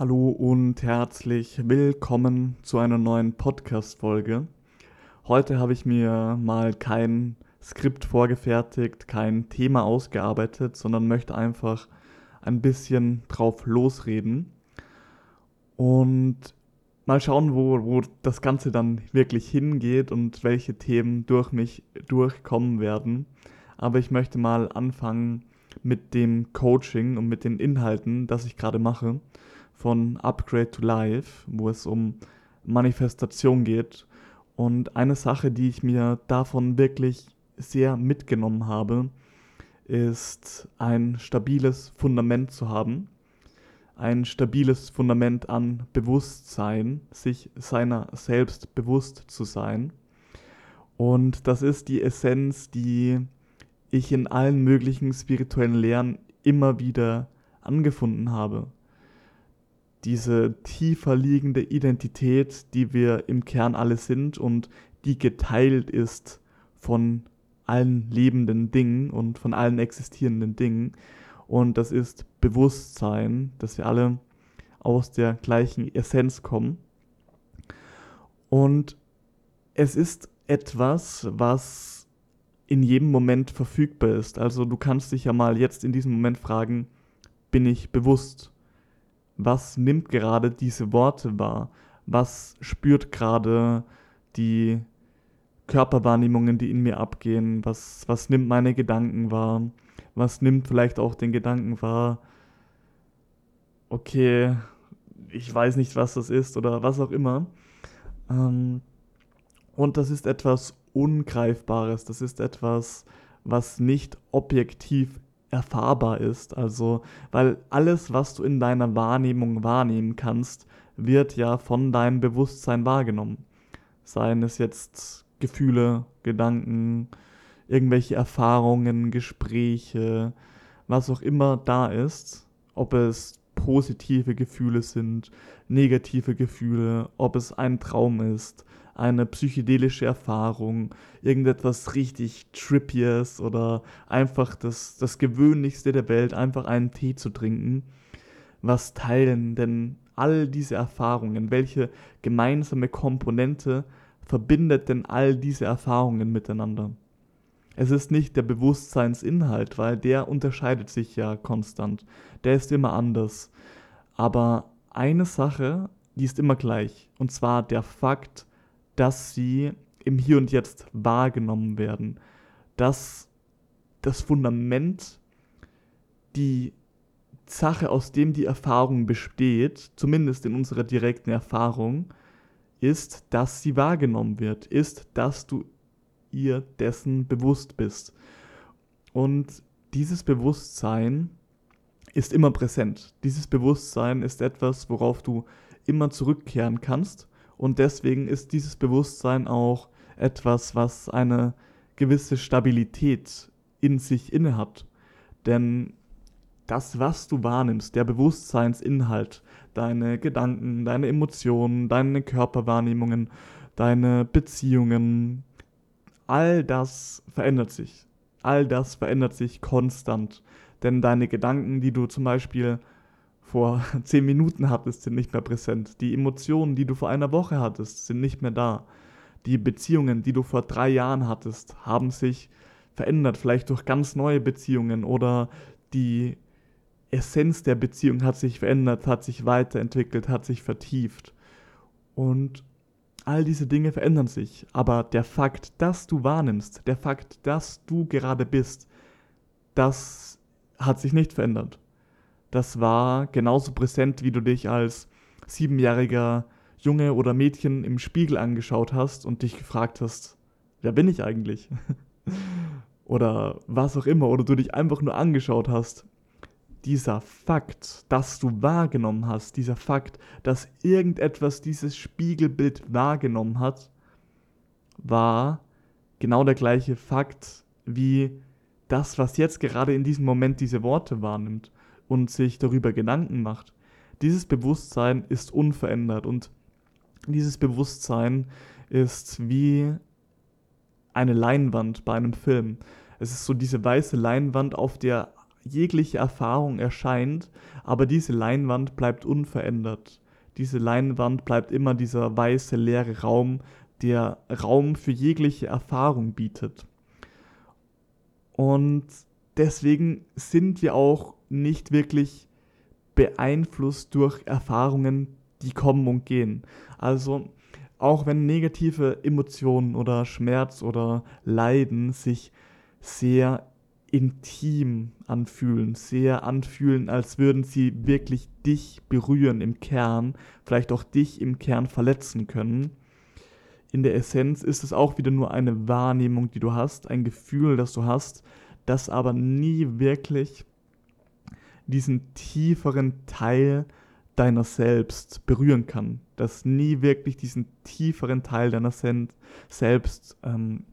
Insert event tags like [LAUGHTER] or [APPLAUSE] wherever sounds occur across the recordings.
Hallo und herzlich willkommen zu einer neuen Podcast-Folge. Heute habe ich mir mal kein Skript vorgefertigt, kein Thema ausgearbeitet, sondern möchte einfach ein bisschen drauf losreden und mal schauen, wo, wo das Ganze dann wirklich hingeht und welche Themen durch mich durchkommen werden. Aber ich möchte mal anfangen mit dem Coaching und mit den Inhalten, das ich gerade mache von Upgrade to Life, wo es um Manifestation geht. Und eine Sache, die ich mir davon wirklich sehr mitgenommen habe, ist ein stabiles Fundament zu haben. Ein stabiles Fundament an Bewusstsein, sich seiner selbst bewusst zu sein. Und das ist die Essenz, die ich in allen möglichen spirituellen Lehren immer wieder angefunden habe diese tiefer liegende Identität, die wir im Kern alle sind und die geteilt ist von allen lebenden Dingen und von allen existierenden Dingen. Und das ist Bewusstsein, dass wir alle aus der gleichen Essenz kommen. Und es ist etwas, was in jedem Moment verfügbar ist. Also du kannst dich ja mal jetzt in diesem Moment fragen, bin ich bewusst? Was nimmt gerade diese Worte wahr? Was spürt gerade die Körperwahrnehmungen, die in mir abgehen? Was, was nimmt meine Gedanken wahr? Was nimmt vielleicht auch den Gedanken wahr? Okay, ich weiß nicht, was das ist oder was auch immer. Ähm, und das ist etwas Ungreifbares, das ist etwas, was nicht objektiv erfahrbar ist. Also, weil alles, was du in deiner Wahrnehmung wahrnehmen kannst, wird ja von deinem Bewusstsein wahrgenommen. Seien es jetzt Gefühle, Gedanken, irgendwelche Erfahrungen, Gespräche, was auch immer da ist, ob es positive Gefühle sind, negative Gefühle, ob es ein Traum ist, eine psychedelische Erfahrung, irgendetwas richtig Trippies oder einfach das, das Gewöhnlichste der Welt, einfach einen Tee zu trinken. Was teilen denn all diese Erfahrungen? Welche gemeinsame Komponente verbindet denn all diese Erfahrungen miteinander? Es ist nicht der Bewusstseinsinhalt, weil der unterscheidet sich ja konstant. Der ist immer anders. Aber eine Sache, die ist immer gleich. Und zwar der Fakt, dass sie im Hier und Jetzt wahrgenommen werden. Dass das Fundament, die Sache, aus dem die Erfahrung besteht, zumindest in unserer direkten Erfahrung, ist, dass sie wahrgenommen wird, ist, dass du ihr dessen bewusst bist. Und dieses Bewusstsein ist immer präsent. Dieses Bewusstsein ist etwas, worauf du immer zurückkehren kannst und deswegen ist dieses Bewusstsein auch etwas, was eine gewisse Stabilität in sich innehat. Denn das, was du wahrnimmst, der Bewusstseinsinhalt, deine Gedanken, deine Emotionen, deine Körperwahrnehmungen, deine Beziehungen, all das verändert sich. All das verändert sich konstant. Denn deine Gedanken, die du zum Beispiel vor [LAUGHS] zehn Minuten hattest, sind nicht mehr präsent. Die Emotionen, die du vor einer Woche hattest, sind nicht mehr da. Die Beziehungen, die du vor drei Jahren hattest, haben sich verändert, vielleicht durch ganz neue Beziehungen oder die Essenz der Beziehung hat sich verändert, hat sich weiterentwickelt, hat sich vertieft. Und all diese Dinge verändern sich. Aber der Fakt, dass du wahrnimmst, der Fakt, dass du gerade bist, das hat sich nicht verändert das war genauso präsent, wie du dich als siebenjähriger Junge oder Mädchen im Spiegel angeschaut hast und dich gefragt hast, wer bin ich eigentlich? [LAUGHS] oder was auch immer, oder du dich einfach nur angeschaut hast. Dieser Fakt, dass du wahrgenommen hast, dieser Fakt, dass irgendetwas dieses Spiegelbild wahrgenommen hat, war genau der gleiche Fakt wie das, was jetzt gerade in diesem Moment diese Worte wahrnimmt und sich darüber Gedanken macht. Dieses Bewusstsein ist unverändert und dieses Bewusstsein ist wie eine Leinwand bei einem Film. Es ist so diese weiße Leinwand, auf der jegliche Erfahrung erscheint, aber diese Leinwand bleibt unverändert. Diese Leinwand bleibt immer dieser weiße leere Raum, der Raum für jegliche Erfahrung bietet. Und deswegen sind wir auch nicht wirklich beeinflusst durch Erfahrungen, die kommen und gehen. Also auch wenn negative Emotionen oder Schmerz oder Leiden sich sehr intim anfühlen, sehr anfühlen, als würden sie wirklich dich berühren im Kern, vielleicht auch dich im Kern verletzen können. In der Essenz ist es auch wieder nur eine Wahrnehmung, die du hast, ein Gefühl, das du hast, das aber nie wirklich diesen tieferen Teil deiner selbst berühren kann, das nie wirklich diesen tieferen Teil deiner selbst ähm,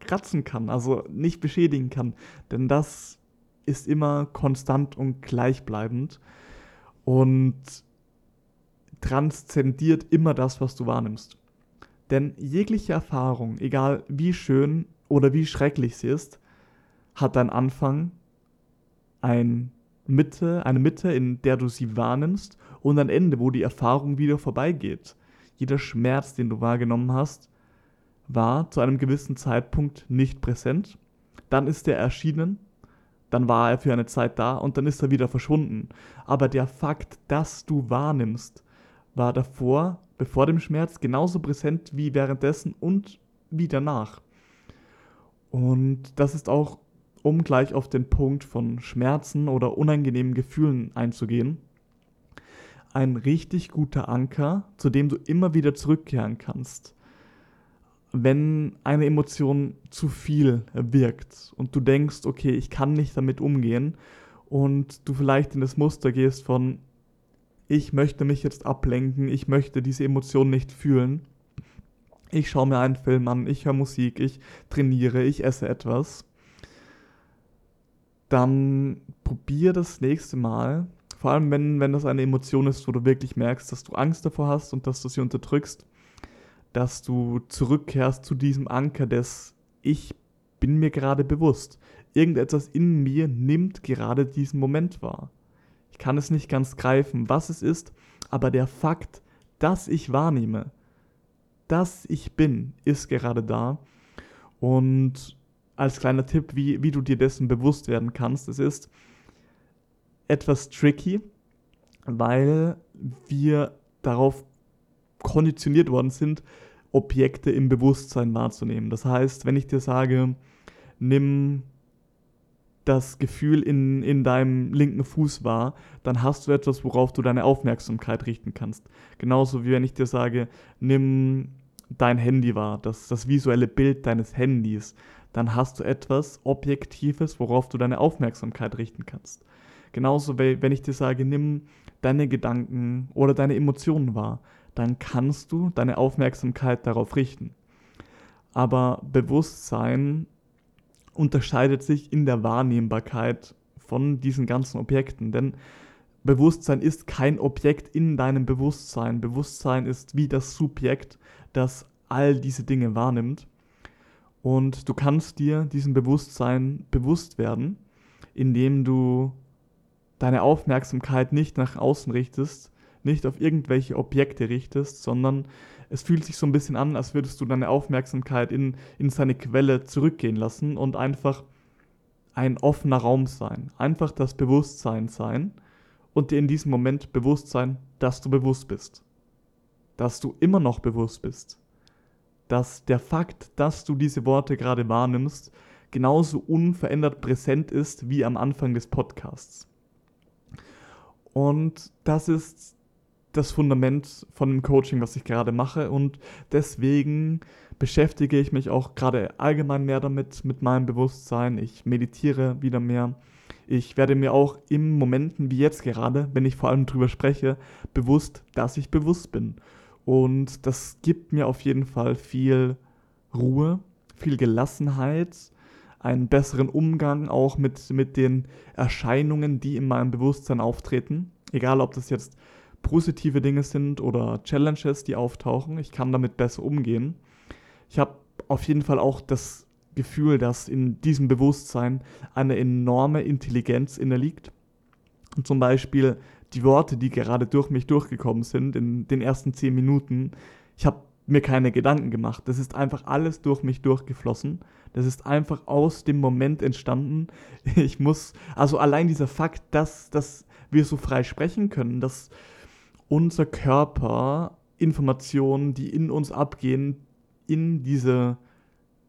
kratzen kann, also nicht beschädigen kann. Denn das ist immer konstant und gleichbleibend und transzendiert immer das, was du wahrnimmst. Denn jegliche Erfahrung, egal wie schön oder wie schrecklich sie ist, hat einen Anfang, ein Mitte, eine Mitte, in der du sie wahrnimmst und ein Ende, wo die Erfahrung wieder vorbeigeht. Jeder Schmerz, den du wahrgenommen hast, war zu einem gewissen Zeitpunkt nicht präsent. Dann ist er erschienen, dann war er für eine Zeit da und dann ist er wieder verschwunden. Aber der Fakt, dass du wahrnimmst, war davor, bevor dem Schmerz, genauso präsent wie währenddessen und wie danach. Und das ist auch, um gleich auf den Punkt von Schmerzen oder unangenehmen Gefühlen einzugehen, ein richtig guter Anker, zu dem du immer wieder zurückkehren kannst wenn eine Emotion zu viel wirkt und du denkst, okay, ich kann nicht damit umgehen und du vielleicht in das Muster gehst von, ich möchte mich jetzt ablenken, ich möchte diese Emotion nicht fühlen, ich schaue mir einen Film an, ich höre Musik, ich trainiere, ich esse etwas, dann probier das nächste Mal, vor allem wenn, wenn das eine Emotion ist, wo du wirklich merkst, dass du Angst davor hast und dass du sie unterdrückst, dass du zurückkehrst zu diesem Anker des Ich bin mir gerade bewusst. Irgendetwas in mir nimmt gerade diesen Moment wahr. Ich kann es nicht ganz greifen, was es ist, aber der Fakt, dass ich wahrnehme, dass ich bin, ist gerade da. Und als kleiner Tipp, wie, wie du dir dessen bewusst werden kannst, es ist etwas tricky, weil wir darauf konditioniert worden sind, Objekte im Bewusstsein wahrzunehmen. Das heißt, wenn ich dir sage, nimm das Gefühl in, in deinem linken Fuß wahr, dann hast du etwas, worauf du deine Aufmerksamkeit richten kannst. Genauso wie wenn ich dir sage, nimm dein Handy wahr, das, das visuelle Bild deines Handys, dann hast du etwas Objektives, worauf du deine Aufmerksamkeit richten kannst. Genauso, wenn ich dir sage, nimm deine Gedanken oder deine Emotionen wahr, dann kannst du deine Aufmerksamkeit darauf richten. Aber Bewusstsein unterscheidet sich in der Wahrnehmbarkeit von diesen ganzen Objekten, denn Bewusstsein ist kein Objekt in deinem Bewusstsein. Bewusstsein ist wie das Subjekt, das all diese Dinge wahrnimmt. Und du kannst dir diesem Bewusstsein bewusst werden, indem du deine Aufmerksamkeit nicht nach außen richtest, nicht auf irgendwelche Objekte richtest, sondern es fühlt sich so ein bisschen an, als würdest du deine Aufmerksamkeit in, in seine Quelle zurückgehen lassen und einfach ein offener Raum sein. Einfach das Bewusstsein sein und dir in diesem Moment bewusst sein, dass du bewusst bist. Dass du immer noch bewusst bist. Dass der Fakt, dass du diese Worte gerade wahrnimmst, genauso unverändert präsent ist wie am Anfang des Podcasts. Und das ist das Fundament von dem Coaching, was ich gerade mache und deswegen beschäftige ich mich auch gerade allgemein mehr damit, mit meinem Bewusstsein. Ich meditiere wieder mehr. Ich werde mir auch in Momenten wie jetzt gerade, wenn ich vor allem drüber spreche, bewusst, dass ich bewusst bin. Und das gibt mir auf jeden Fall viel Ruhe, viel Gelassenheit, einen besseren Umgang auch mit, mit den Erscheinungen, die in meinem Bewusstsein auftreten. Egal, ob das jetzt positive Dinge sind oder Challenges, die auftauchen. Ich kann damit besser umgehen. Ich habe auf jeden Fall auch das Gefühl, dass in diesem Bewusstsein eine enorme Intelligenz innerliegt. Und zum Beispiel die Worte, die gerade durch mich durchgekommen sind in den ersten zehn Minuten, ich habe mir keine Gedanken gemacht. Das ist einfach alles durch mich durchgeflossen. Das ist einfach aus dem Moment entstanden. [LAUGHS] Ich muss, also allein dieser Fakt, dass, dass wir so frei sprechen können, dass unser Körper Informationen, die in uns abgehen, in diese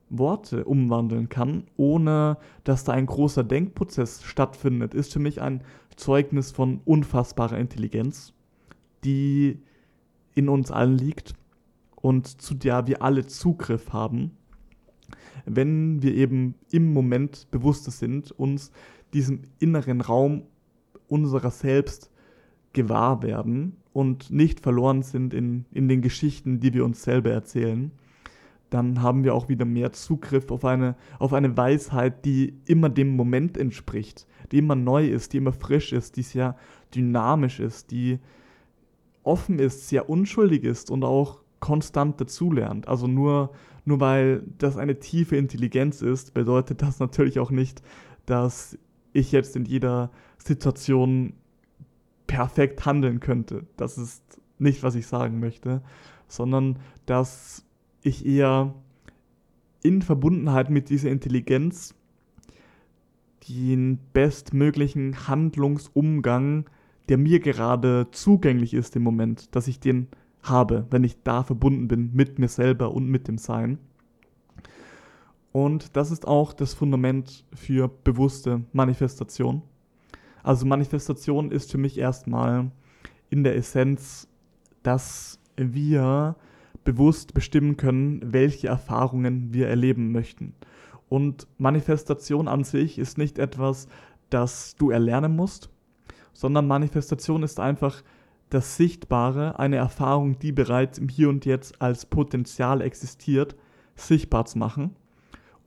Worte umwandeln kann, ohne dass da ein großer Denkprozess stattfindet, ist für mich ein Zeugnis von unfassbarer Intelligenz, die in uns allen liegt und zu der wir alle Zugriff haben, wenn wir eben im Moment bewusster sind, uns diesem inneren Raum unserer selbst gewahr werden und nicht verloren sind in, in den Geschichten, die wir uns selber erzählen dann haben wir auch wieder mehr Zugriff auf eine, auf eine Weisheit, die immer dem Moment entspricht, die immer neu ist, die immer frisch ist, die sehr dynamisch ist, die offen ist, sehr unschuldig ist und auch konstant dazulernt. Also nur, nur weil das eine tiefe Intelligenz ist, bedeutet das natürlich auch nicht, dass ich jetzt in jeder Situation perfekt handeln könnte. Das ist nicht, was ich sagen möchte, sondern dass ich eher in Verbundenheit mit dieser Intelligenz den bestmöglichen Handlungsumgang, der mir gerade zugänglich ist im Moment, dass ich den habe, wenn ich da verbunden bin mit mir selber und mit dem Sein. Und das ist auch das Fundament für bewusste Manifestation. Also Manifestation ist für mich erstmal in der Essenz, dass wir bewusst bestimmen können, welche Erfahrungen wir erleben möchten. Und Manifestation an sich ist nicht etwas, das du erlernen musst, sondern Manifestation ist einfach das Sichtbare, eine Erfahrung, die bereits im Hier und Jetzt als Potenzial existiert, sichtbar zu machen.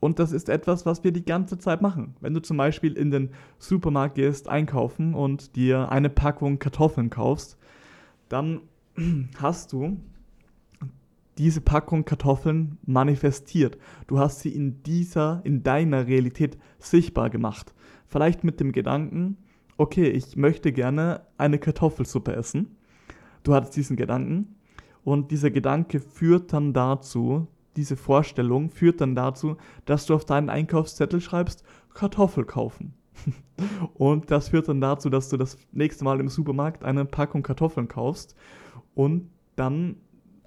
Und das ist etwas, was wir die ganze Zeit machen. Wenn du zum Beispiel in den Supermarkt gehst, einkaufen und dir eine Packung Kartoffeln kaufst, dann [CLEARS THROAT] hast du diese Packung Kartoffeln manifestiert. Du hast sie in dieser, in deiner Realität sichtbar gemacht. Vielleicht mit dem Gedanken, okay, ich möchte gerne eine Kartoffelsuppe essen. Du hattest diesen Gedanken und dieser Gedanke führt dann dazu, diese Vorstellung führt dann dazu, dass du auf deinen Einkaufszettel schreibst, Kartoffel kaufen. [LAUGHS] und das führt dann dazu, dass du das nächste Mal im Supermarkt eine Packung Kartoffeln kaufst und dann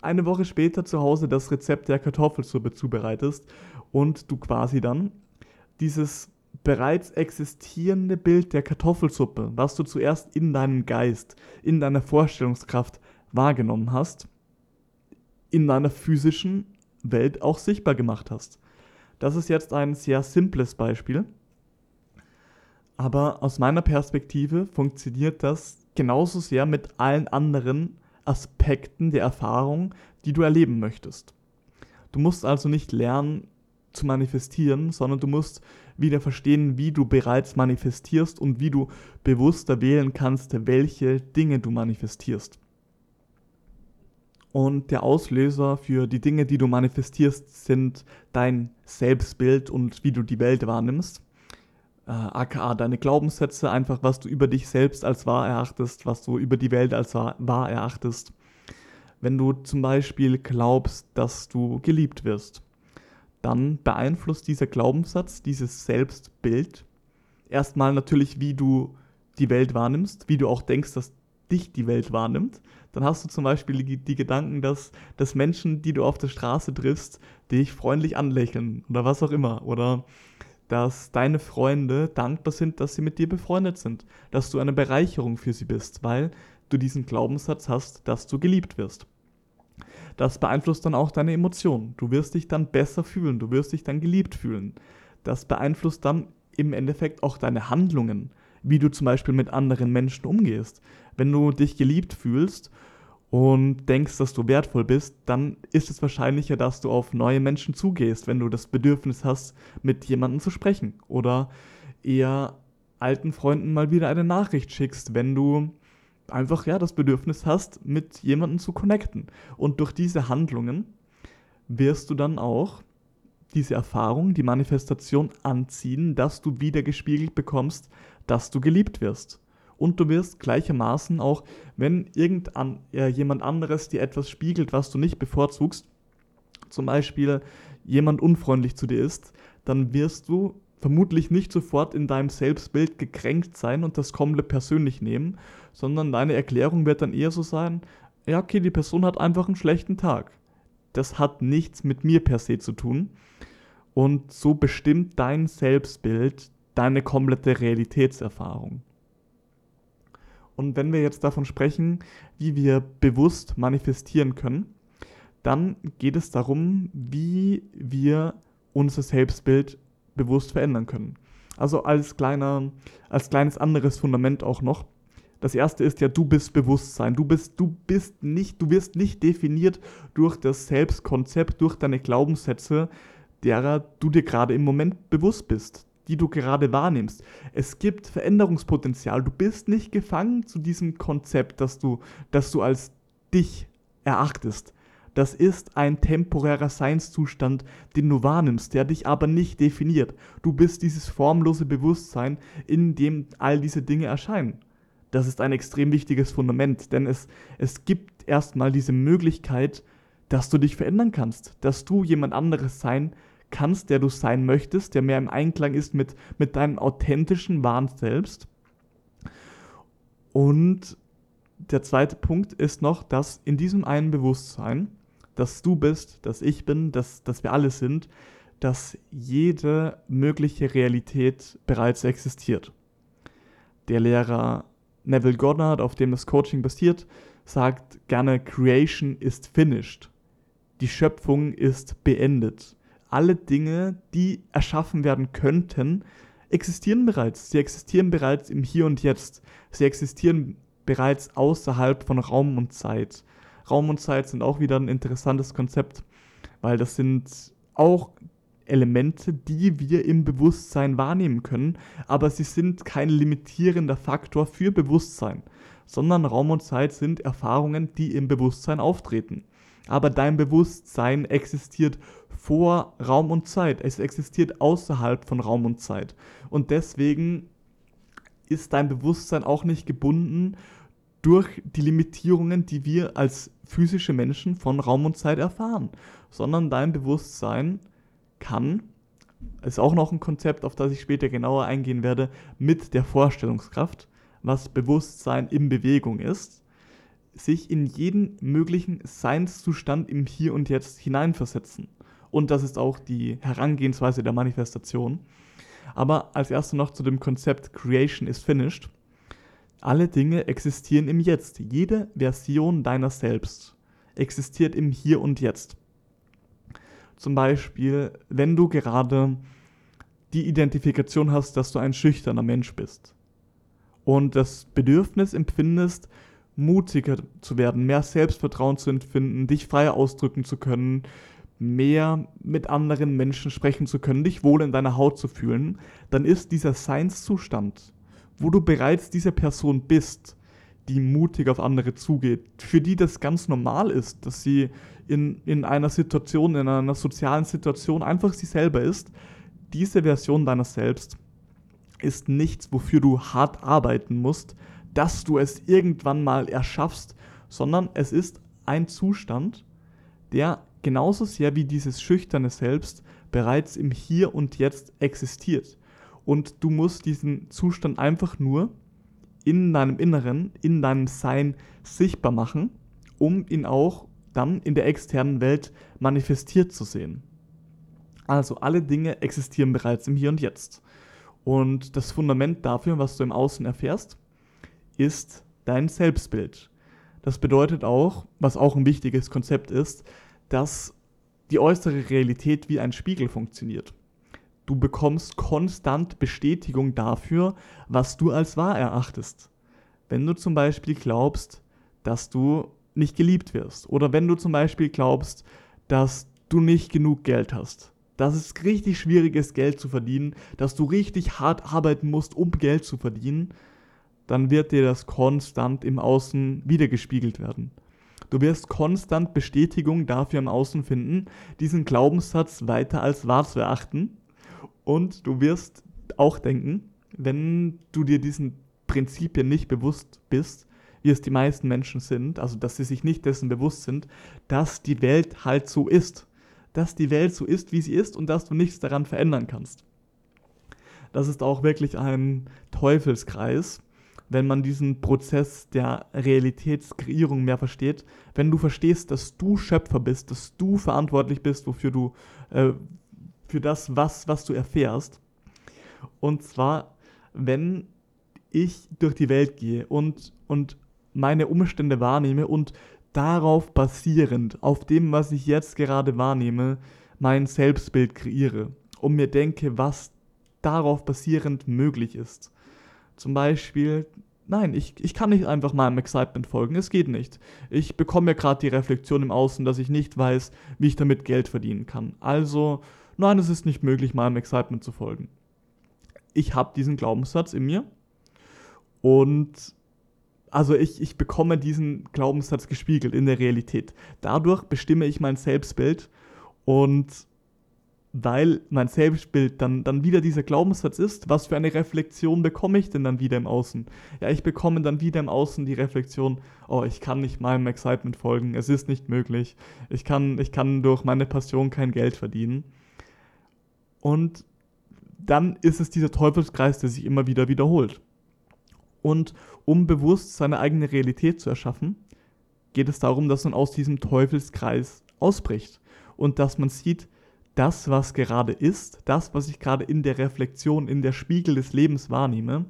eine Woche später zu Hause das Rezept der Kartoffelsuppe zubereitest und du quasi dann dieses bereits existierende Bild der Kartoffelsuppe, was du zuerst in deinem Geist, in deiner Vorstellungskraft wahrgenommen hast, in deiner physischen Welt auch sichtbar gemacht hast. Das ist jetzt ein sehr simples Beispiel, aber aus meiner Perspektive funktioniert das genauso sehr mit allen anderen Aspekten der Erfahrung, die du erleben möchtest. Du musst also nicht lernen zu manifestieren, sondern du musst wieder verstehen, wie du bereits manifestierst und wie du bewusster wählen kannst, welche Dinge du manifestierst. Und der Auslöser für die Dinge, die du manifestierst, sind dein Selbstbild und wie du die Welt wahrnimmst äh, aka deine Glaubenssätze, einfach was du über dich selbst als wahr erachtest, was du über die Welt als wahr erachtest. Wenn du zum Beispiel glaubst, dass du geliebt wirst, dann beeinflusst dieser Glaubenssatz, dieses Selbstbild, erstmal natürlich, wie du die Welt wahrnimmst, wie du auch denkst, dass dich die Welt wahrnimmt. Dann hast du zum Beispiel die, die Gedanken, dass, dass Menschen, die du auf der Straße triffst, dich freundlich anlächeln oder was auch immer. Oder dass deine Freunde dankbar sind, dass sie mit dir befreundet sind, dass du eine Bereicherung für sie bist, weil du diesen Glaubenssatz hast, dass du geliebt wirst. Das beeinflusst dann auch deine Emotionen. Du wirst dich dann besser fühlen, du wirst dich dann geliebt fühlen. Das beeinflusst dann im Endeffekt auch deine Handlungen, wie du zum Beispiel mit anderen Menschen umgehst. Wenn du dich geliebt fühlst und denkst, dass du wertvoll bist, dann ist es wahrscheinlicher, dass du auf neue Menschen zugehst, wenn du das Bedürfnis hast, mit jemandem zu sprechen. Oder eher alten Freunden mal wieder eine Nachricht schickst, wenn du einfach ja das Bedürfnis hast, mit jemandem zu connecten. Und durch diese Handlungen wirst du dann auch diese Erfahrung, die Manifestation anziehen, dass du wieder gespiegelt bekommst, dass du geliebt wirst. Und du wirst gleichermaßen auch, wenn irgendjemand äh, anderes dir etwas spiegelt, was du nicht bevorzugst, zum Beispiel jemand unfreundlich zu dir ist, dann wirst du vermutlich nicht sofort in deinem Selbstbild gekränkt sein und das komplett persönlich nehmen, sondern deine Erklärung wird dann eher so sein, ja, okay, die Person hat einfach einen schlechten Tag. Das hat nichts mit mir per se zu tun. Und so bestimmt dein Selbstbild deine komplette Realitätserfahrung. Und wenn wir jetzt davon sprechen, wie wir bewusst manifestieren können, dann geht es darum, wie wir unser Selbstbild bewusst verändern können. Also als, kleiner, als kleines anderes Fundament auch noch. Das erste ist ja, du bist Bewusstsein. Du bist, du bist nicht, du wirst nicht definiert durch das Selbstkonzept, durch deine Glaubenssätze, derer du dir gerade im Moment bewusst bist, die du gerade wahrnimmst. Es gibt Veränderungspotenzial. Du bist nicht gefangen zu diesem Konzept, das du, das du als dich erachtest. Das ist ein temporärer Seinszustand, den du wahrnimmst, der dich aber nicht definiert. Du bist dieses formlose Bewusstsein, in dem all diese Dinge erscheinen. Das ist ein extrem wichtiges Fundament, denn es, es gibt erstmal diese Möglichkeit, dass du dich verändern kannst, dass du jemand anderes sein kannst, der du sein möchtest, der mehr im Einklang ist mit, mit deinem authentischen, wahren Selbst. Und der zweite Punkt ist noch, dass in diesem einen Bewusstsein dass du bist, dass ich bin, dass, dass wir alle sind, dass jede mögliche Realität bereits existiert. Der Lehrer Neville Goddard, auf dem das Coaching basiert, sagt gerne, Creation ist finished. Die Schöpfung ist beendet. Alle Dinge, die erschaffen werden könnten, existieren bereits. Sie existieren bereits im Hier und Jetzt. Sie existieren bereits außerhalb von Raum und Zeit. Raum und Zeit sind auch wieder ein interessantes Konzept, weil das sind auch Elemente, die wir im Bewusstsein wahrnehmen können, aber sie sind kein limitierender Faktor für Bewusstsein, sondern Raum und Zeit sind Erfahrungen, die im Bewusstsein auftreten. Aber dein Bewusstsein existiert vor Raum und Zeit, es existiert außerhalb von Raum und Zeit. Und deswegen ist dein Bewusstsein auch nicht gebunden durch die Limitierungen, die wir als physische Menschen von Raum und Zeit erfahren, sondern dein Bewusstsein kann, ist auch noch ein Konzept, auf das ich später genauer eingehen werde, mit der Vorstellungskraft, was Bewusstsein in Bewegung ist, sich in jeden möglichen Seinszustand im Hier und Jetzt hineinversetzen. Und das ist auch die Herangehensweise der Manifestation. Aber als erstes noch zu dem Konzept Creation is Finished. Alle Dinge existieren im Jetzt. Jede Version deiner selbst existiert im Hier und Jetzt. Zum Beispiel, wenn du gerade die Identifikation hast, dass du ein schüchterner Mensch bist und das Bedürfnis empfindest, mutiger zu werden, mehr Selbstvertrauen zu empfinden, dich freier ausdrücken zu können, mehr mit anderen Menschen sprechen zu können, dich wohl in deiner Haut zu fühlen, dann ist dieser Seinszustand wo du bereits diese Person bist, die mutig auf andere zugeht, für die das ganz normal ist, dass sie in, in einer Situation, in einer sozialen Situation einfach sie selber ist, diese Version deiner selbst ist nichts, wofür du hart arbeiten musst, dass du es irgendwann mal erschaffst, sondern es ist ein Zustand, der genauso sehr wie dieses schüchterne Selbst bereits im Hier und Jetzt existiert und du musst diesen Zustand einfach nur in deinem Inneren, in deinem Sein sichtbar machen, um ihn auch dann in der externen Welt manifestiert zu sehen. Also alle Dinge existieren bereits im Hier und Jetzt. Und das Fundament dafür, was du im Außen erfährst, ist dein Selbstbild. Das bedeutet auch, was auch ein wichtiges Konzept ist, dass die äußere Realität wie ein Spiegel funktioniert. Du bekommst konstant Bestätigung dafür, was du als wahr erachtest. Wenn du zum Beispiel glaubst, dass du nicht geliebt wirst oder wenn du zum Beispiel glaubst, dass du nicht genug Geld hast, dass es richtig schwierig ist, Geld zu verdienen, dass du richtig hart arbeiten musst, um Geld zu verdienen, dann wird dir das konstant im Außen wiedergespiegelt werden. Du wirst konstant Bestätigung dafür im Außen finden, diesen Glaubenssatz weiter als wahr zu erachten. Und du wirst auch denken, wenn du dir diesen Prinzipien nicht bewusst bist, wie es die meisten Menschen sind, also dass sie sich nicht dessen bewusst sind, dass die Welt halt so ist. Dass die Welt so ist, wie sie ist und dass du nichts daran verändern kannst. Das ist auch wirklich ein Teufelskreis, wenn man diesen Prozess der Realitätskreierung mehr versteht. Wenn du verstehst, dass du Schöpfer bist, dass du verantwortlich bist, wofür du, äh, für das, was, was du erfährst. Und zwar, wenn ich durch die Welt gehe und, und meine Umstände wahrnehme und darauf basierend, auf dem, was ich jetzt gerade wahrnehme, mein Selbstbild kreiere und mir denke, was darauf basierend möglich ist. Zum Beispiel, nein, ich, ich kann nicht einfach meinem Excitement folgen, es geht nicht. Ich bekomme ja gerade die Reflexion im Außen, dass ich nicht weiß, wie ich damit Geld verdienen kann. Also, nein, es ist nicht möglich, meinem Excitement zu folgen. Ich habe diesen Glaubenssatz in mir und also ich, ich bekomme diesen Glaubenssatz gespiegelt in der Realität. Dadurch bestimme ich mein Selbstbild und weil mein Selbstbild dann, dann wieder dieser Glaubenssatz ist, was für eine Reflexion bekomme ich denn dann wieder im Außen? Ja, ich bekomme dann wieder im Außen die Reflexion, oh, ich kann nicht meinem Excitement folgen, es ist nicht möglich, ich kann, ich kann durch meine Passion kein Geld verdienen. Und dann ist es dieser Teufelskreis, der sich immer wieder wiederholt. Und um bewusst seine eigene Realität zu erschaffen, geht es darum, dass man aus diesem Teufelskreis ausbricht und dass man sieht, das, was gerade ist, das, was ich gerade in der Reflexion, in der Spiegel des Lebens wahrnehme,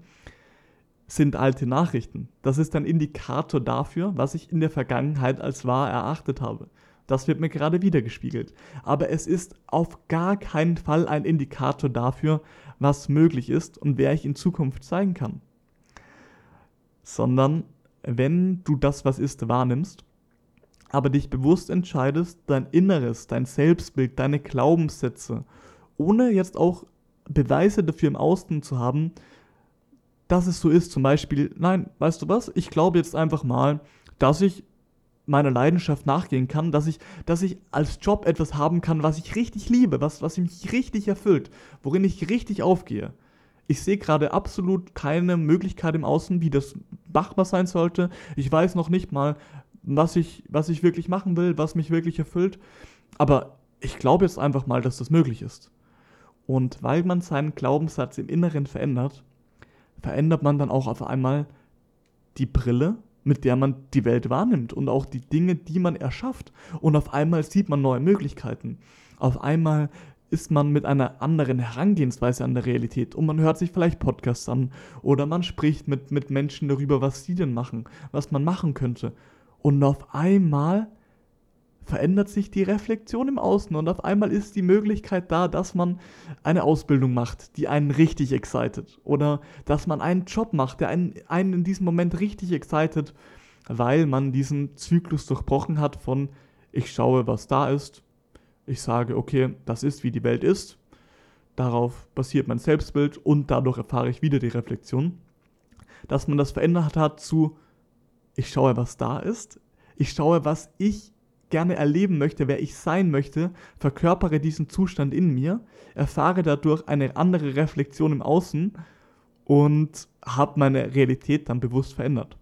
sind alte Nachrichten. Das ist ein Indikator dafür, was ich in der Vergangenheit als wahr erachtet habe. Das wird mir gerade wieder gespiegelt. Aber es ist auf gar keinen Fall ein Indikator dafür, was möglich ist und wer ich in Zukunft sein kann sondern wenn du das, was ist, wahrnimmst, aber dich bewusst entscheidest, dein Inneres, dein Selbstbild, deine Glaubenssätze, ohne jetzt auch Beweise dafür im Außen zu haben, dass es so ist. Zum Beispiel, nein, weißt du was? Ich glaube jetzt einfach mal, dass ich meiner Leidenschaft nachgehen kann, dass ich, dass ich als Job etwas haben kann, was ich richtig liebe, was, was mich richtig erfüllt, worin ich richtig aufgehe ich sehe gerade absolut keine Möglichkeit im Außen, wie das machbar sein sollte. Ich weiß noch nicht mal, was ich, was ich wirklich machen will, was mich wirklich erfüllt. Aber ich glaube jetzt einfach mal, dass das möglich ist. Und weil man seinen Glaubenssatz im Inneren verändert, verändert man dann auch auf einmal die Brille, mit der man die Welt wahrnimmt und auch die Dinge, die man erschafft. Und auf einmal sieht man neue Möglichkeiten. Auf einmal ist man mit einer anderen Herangehensweise an der Realität und man hört sich vielleicht Podcasts an oder man spricht mit, mit Menschen darüber, was sie denn machen, was man machen könnte. Und auf einmal verändert sich die Reflexion im Außen und auf einmal ist die Möglichkeit da, dass man eine Ausbildung macht, die einen richtig excited oder dass man einen Job macht, der einen, einen in diesem Moment richtig excited, weil man diesen Zyklus durchbrochen hat von ich schaue, was da ist, ich sage, okay, das ist, wie die Welt ist. Darauf basiert mein Selbstbild und dadurch erfahre ich wieder die Reflexion. Dass man das verändert hat zu, ich schaue, was da ist. Ich schaue, was ich gerne erleben möchte, wer ich sein möchte, verkörpere diesen Zustand in mir, erfahre dadurch eine andere Reflexion im Außen und habe meine Realität dann bewusst verändert.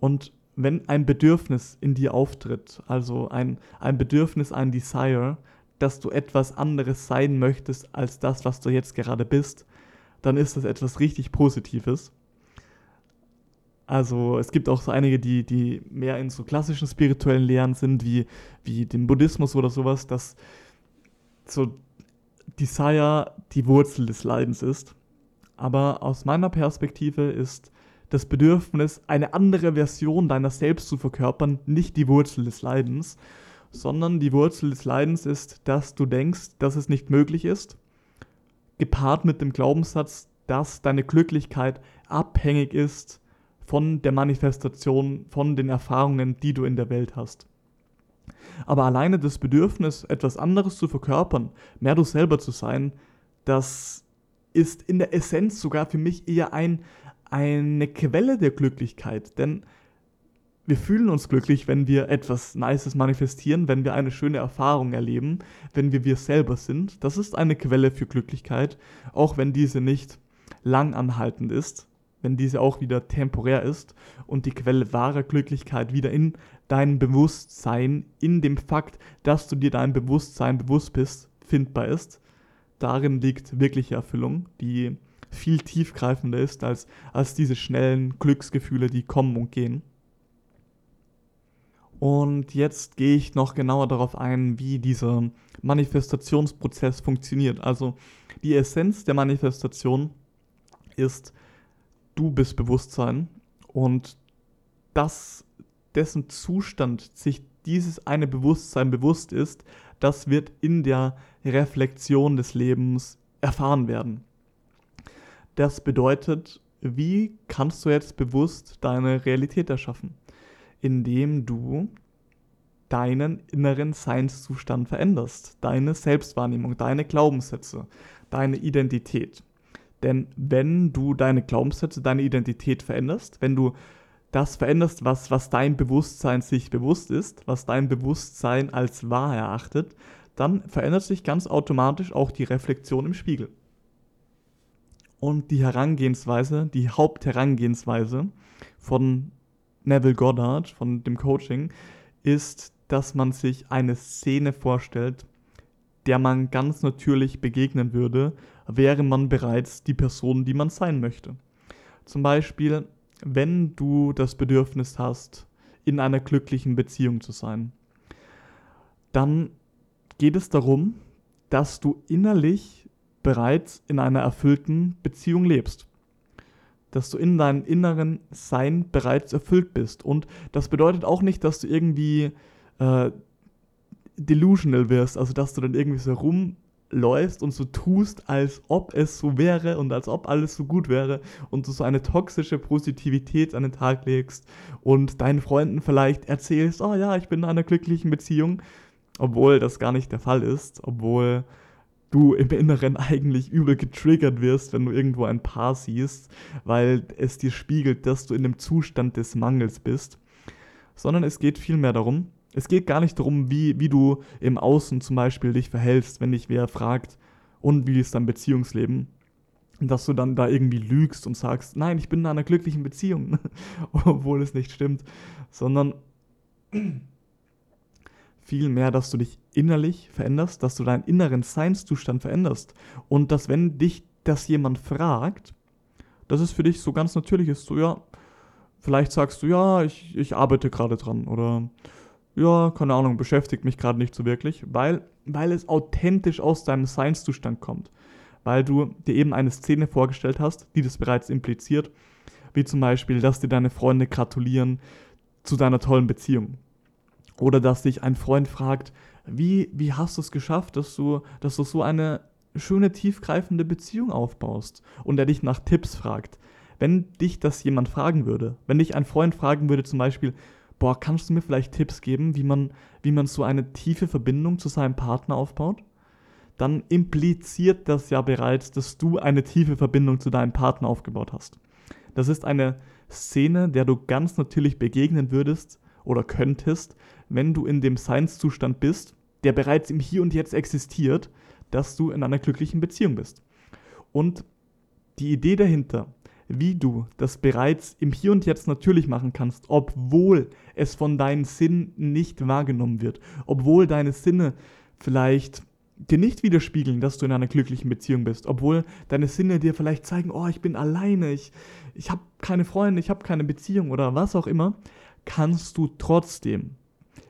Und wenn ein Bedürfnis in dir auftritt, also ein, ein Bedürfnis, ein Desire, dass du etwas anderes sein möchtest als das, was du jetzt gerade bist, dann ist das etwas richtig Positives. Also es gibt auch so einige, die, die mehr in so klassischen spirituellen Lehren sind, wie, wie dem Buddhismus oder sowas, dass so Desire die Wurzel des Leidens ist. Aber aus meiner Perspektive ist das Bedürfnis, eine andere Version deiner selbst zu verkörpern, nicht die Wurzel des Leidens, sondern die Wurzel des Leidens ist, dass du denkst, dass es nicht möglich ist, gepaart mit dem Glaubenssatz, dass deine Glücklichkeit abhängig ist von der Manifestation, von den Erfahrungen, die du in der Welt hast. Aber alleine das Bedürfnis, etwas anderes zu verkörpern, mehr du selber zu sein, das ist in der Essenz sogar für mich eher ein, eine Quelle der Glücklichkeit. Denn wir fühlen uns glücklich, wenn wir etwas Nices manifestieren, wenn wir eine schöne Erfahrung erleben, wenn wir wir selber sind. Das ist eine Quelle für Glücklichkeit, auch wenn diese nicht lang anhaltend ist, wenn diese auch wieder temporär ist und die Quelle wahrer Glücklichkeit wieder in deinem Bewusstsein, in dem Fakt, dass du dir dein Bewusstsein bewusst bist, findbar ist. Darin liegt wirkliche Erfüllung, die viel tiefgreifender ist als, als diese schnellen Glücksgefühle, die kommen und gehen. Und jetzt gehe ich noch genauer darauf ein, wie dieser Manifestationsprozess funktioniert. Also die Essenz der Manifestation ist, du bist Bewusstsein und das, dessen Zustand sich dieses eine Bewusstsein bewusst ist, das wird in der Reflexion des Lebens erfahren werden. Das bedeutet, wie kannst du jetzt bewusst deine Realität erschaffen? Indem du deinen inneren Seinszustand veränderst, deine Selbstwahrnehmung, deine Glaubenssätze, deine Identität. Denn wenn du deine Glaubenssätze, deine Identität veränderst, wenn du das veränderst, was, was dein Bewusstsein sich bewusst ist, was dein Bewusstsein als wahr erachtet, dann verändert sich ganz automatisch auch die Reflexion im Spiegel. Und die Herangehensweise, die Hauptherangehensweise von Neville Goddard, von dem Coaching, ist, dass man sich eine Szene vorstellt, der man ganz natürlich begegnen würde, wäre man bereits die Person, die man sein möchte. Zum Beispiel, wenn du das Bedürfnis hast, in einer glücklichen Beziehung zu sein, dann geht es darum, dass du innerlich bereits in einer erfüllten Beziehung lebst. Dass du in deinem inneren Sein bereits erfüllt bist. Und das bedeutet auch nicht, dass du irgendwie äh, delusional wirst, also dass du dann irgendwie so rumläufst und so tust, als ob es so wäre und als ob alles so gut wäre und du so eine toxische Positivität an den Tag legst und deinen Freunden vielleicht erzählst, oh ja, ich bin in einer glücklichen Beziehung obwohl das gar nicht der Fall ist, obwohl du im Inneren [LAUGHS] eigentlich übel getriggert wirst, wenn du irgendwo ein Paar siehst, weil es dir spiegelt, dass du in einem Zustand des Mangels bist, sondern es geht vielmehr darum, es geht gar nicht darum, wie, wie du im Außen zum Beispiel dich verhältst, wenn dich wer fragt, und wie ist dein Beziehungsleben, dass du dann da irgendwie lügst und sagst, nein, ich bin in einer glücklichen Beziehung, [LAUGHS] obwohl es nicht stimmt, sondern vielmehr, dass du dich innerlich veränderst, dass du deinen inneren Seinszustand veränderst. Und dass wenn dich das jemand fragt, dass es für dich so ganz natürlich ist, so ja, vielleicht sagst du, ja, ich, ich arbeite gerade dran. Oder ja, keine Ahnung, beschäftigt mich gerade nicht so wirklich, weil, weil es authentisch aus deinem Seinszustand kommt. Weil du dir eben eine Szene vorgestellt hast, die das bereits impliziert, wie zum Beispiel, dass dir deine Freunde gratulieren zu deiner tollen Beziehung. Oder dass dich ein Freund fragt, wie, wie hast du es geschafft, dass du, dass du so eine schöne, tiefgreifende Beziehung aufbaust und er dich nach Tipps fragt. Wenn dich das jemand fragen würde, wenn dich ein Freund fragen würde zum Beispiel, boah, kannst du mir vielleicht Tipps geben, wie man, wie man so eine tiefe Verbindung zu seinem Partner aufbaut? Dann impliziert das ja bereits, dass du eine tiefe Verbindung zu deinem Partner aufgebaut hast. Das ist eine Szene, der du ganz natürlich begegnen würdest oder könntest, wenn du in dem Seinszustand bist, der bereits im Hier und Jetzt existiert, dass du in einer glücklichen Beziehung bist. Und die Idee dahinter, wie du das bereits im Hier und Jetzt natürlich machen kannst, obwohl es von deinen Sinnen nicht wahrgenommen wird, obwohl deine Sinne vielleicht dir nicht widerspiegeln, dass du in einer glücklichen Beziehung bist, obwohl deine Sinne dir vielleicht zeigen, oh, ich bin alleine, ich, ich habe keine Freunde, ich habe keine Beziehung oder was auch immer, kannst du trotzdem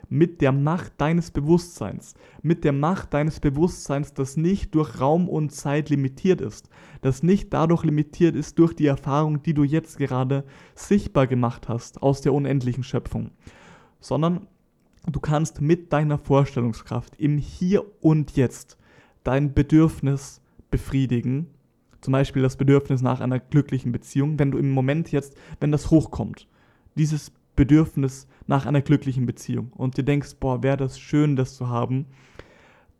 mit der Macht deines Bewusstseins, mit der Macht deines Bewusstseins, das nicht durch Raum und Zeit limitiert ist, das nicht dadurch limitiert ist durch die Erfahrung, die du jetzt gerade sichtbar gemacht hast aus der unendlichen Schöpfung, sondern du kannst mit deiner Vorstellungskraft im Hier und Jetzt dein Bedürfnis befriedigen, zum Beispiel das Bedürfnis nach einer glücklichen Beziehung, wenn du im Moment jetzt, wenn das hochkommt, dieses Bedürfnis nach einer glücklichen Beziehung und dir denkst, boah, wäre das schön, das zu haben,